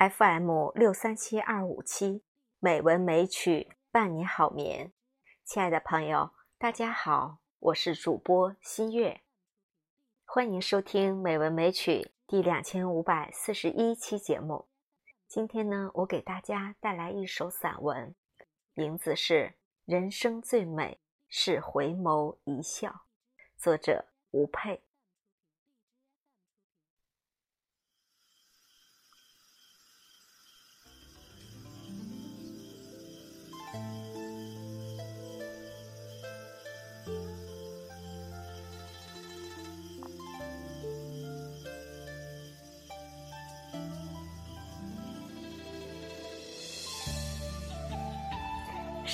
FM 六三七二五七美文美曲伴你好眠，亲爱的朋友，大家好，我是主播新月，欢迎收听美文美曲第两千五百四十一期节目。今天呢，我给大家带来一首散文，名字是《人生最美是回眸一笑》，作者吴佩。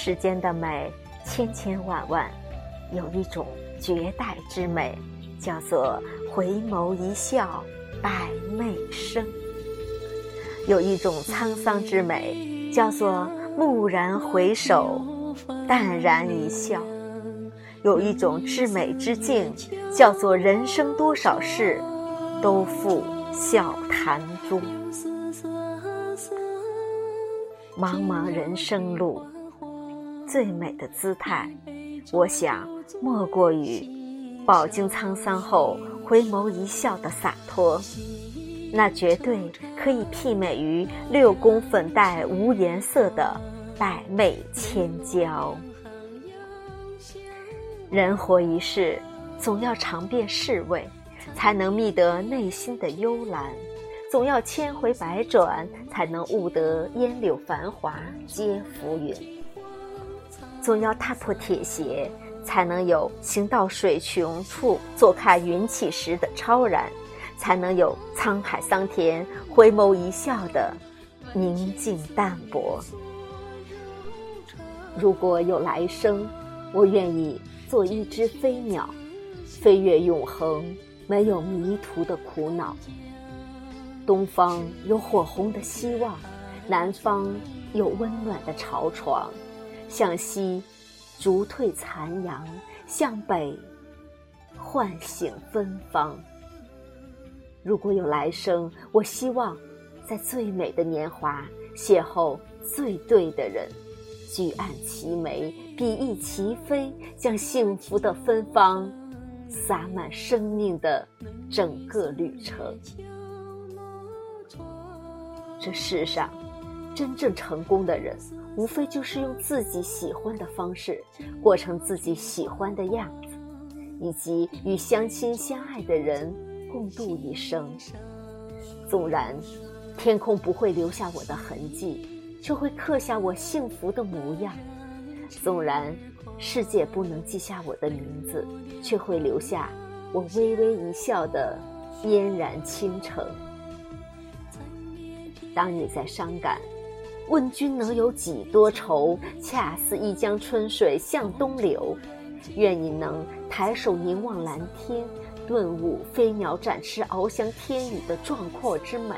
世间的美千千万万，有一种绝代之美，叫做回眸一笑百媚生；有一种沧桑之美，叫做蓦然回首，淡然一笑；有一种至美之境，叫做人生多少事，都付笑谈中。茫茫人生路。最美的姿态，我想莫过于饱经沧桑后回眸一笑的洒脱，那绝对可以媲美于六宫粉黛无颜色的百媚千娇。人活一世，总要尝遍世味，才能觅得内心的幽兰；总要千回百转，才能悟得烟柳繁华皆浮云。总要踏破铁鞋，才能有行到水穷处，坐看云起时的超然；才能有沧海桑田，回眸一笑的宁静淡泊。如果有来生，我愿意做一只飞鸟，飞越永恒，没有迷途的苦恼。东方有火红的希望，南方有温暖的巢床。向西，逐退残阳；向北，唤醒芬芳。如果有来生，我希望在最美的年华邂逅最对的人，举案齐眉，比翼齐飞，将幸福的芬芳洒满生命的整个旅程。这世上，真正成功的人。无非就是用自己喜欢的方式过成自己喜欢的样子，以及与相亲相爱的人共度一生。纵然天空不会留下我的痕迹，却会刻下我幸福的模样；纵然世界不能记下我的名字，却会留下我微微一笑的嫣然倾城。当你在伤感。问君能有几多愁？恰似一江春水向东流。愿你能抬手凝望蓝天，顿悟飞鸟展翅翱翔天宇的壮阔之美。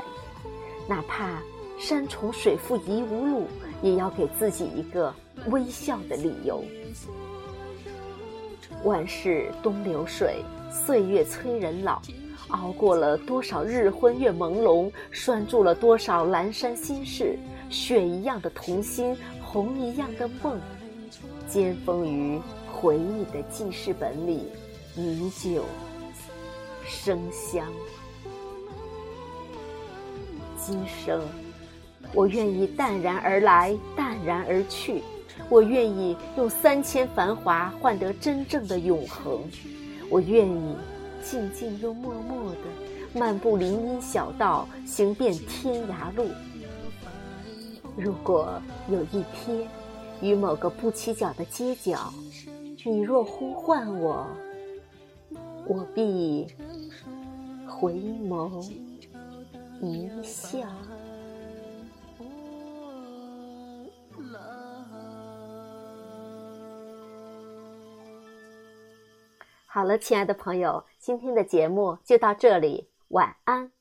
哪怕山重水复疑无路，也要给自己一个微笑的理由。万事东流水，岁月催人老。熬过了多少日昏月朦胧，拴住了多少阑珊心事。雪一样的童心，红一样的梦，尖封于回忆的记事本里，饮酒生香。今生，我愿意淡然而来，淡然而去。我愿意用三千繁华换得真正的永恒。我愿意静静又默默地漫步林荫小道，行遍天涯路。如果有一天，于某个不起脚的街角，你若呼唤我，我必回眸一笑。好了，亲爱的朋友，今天的节目就到这里，晚安。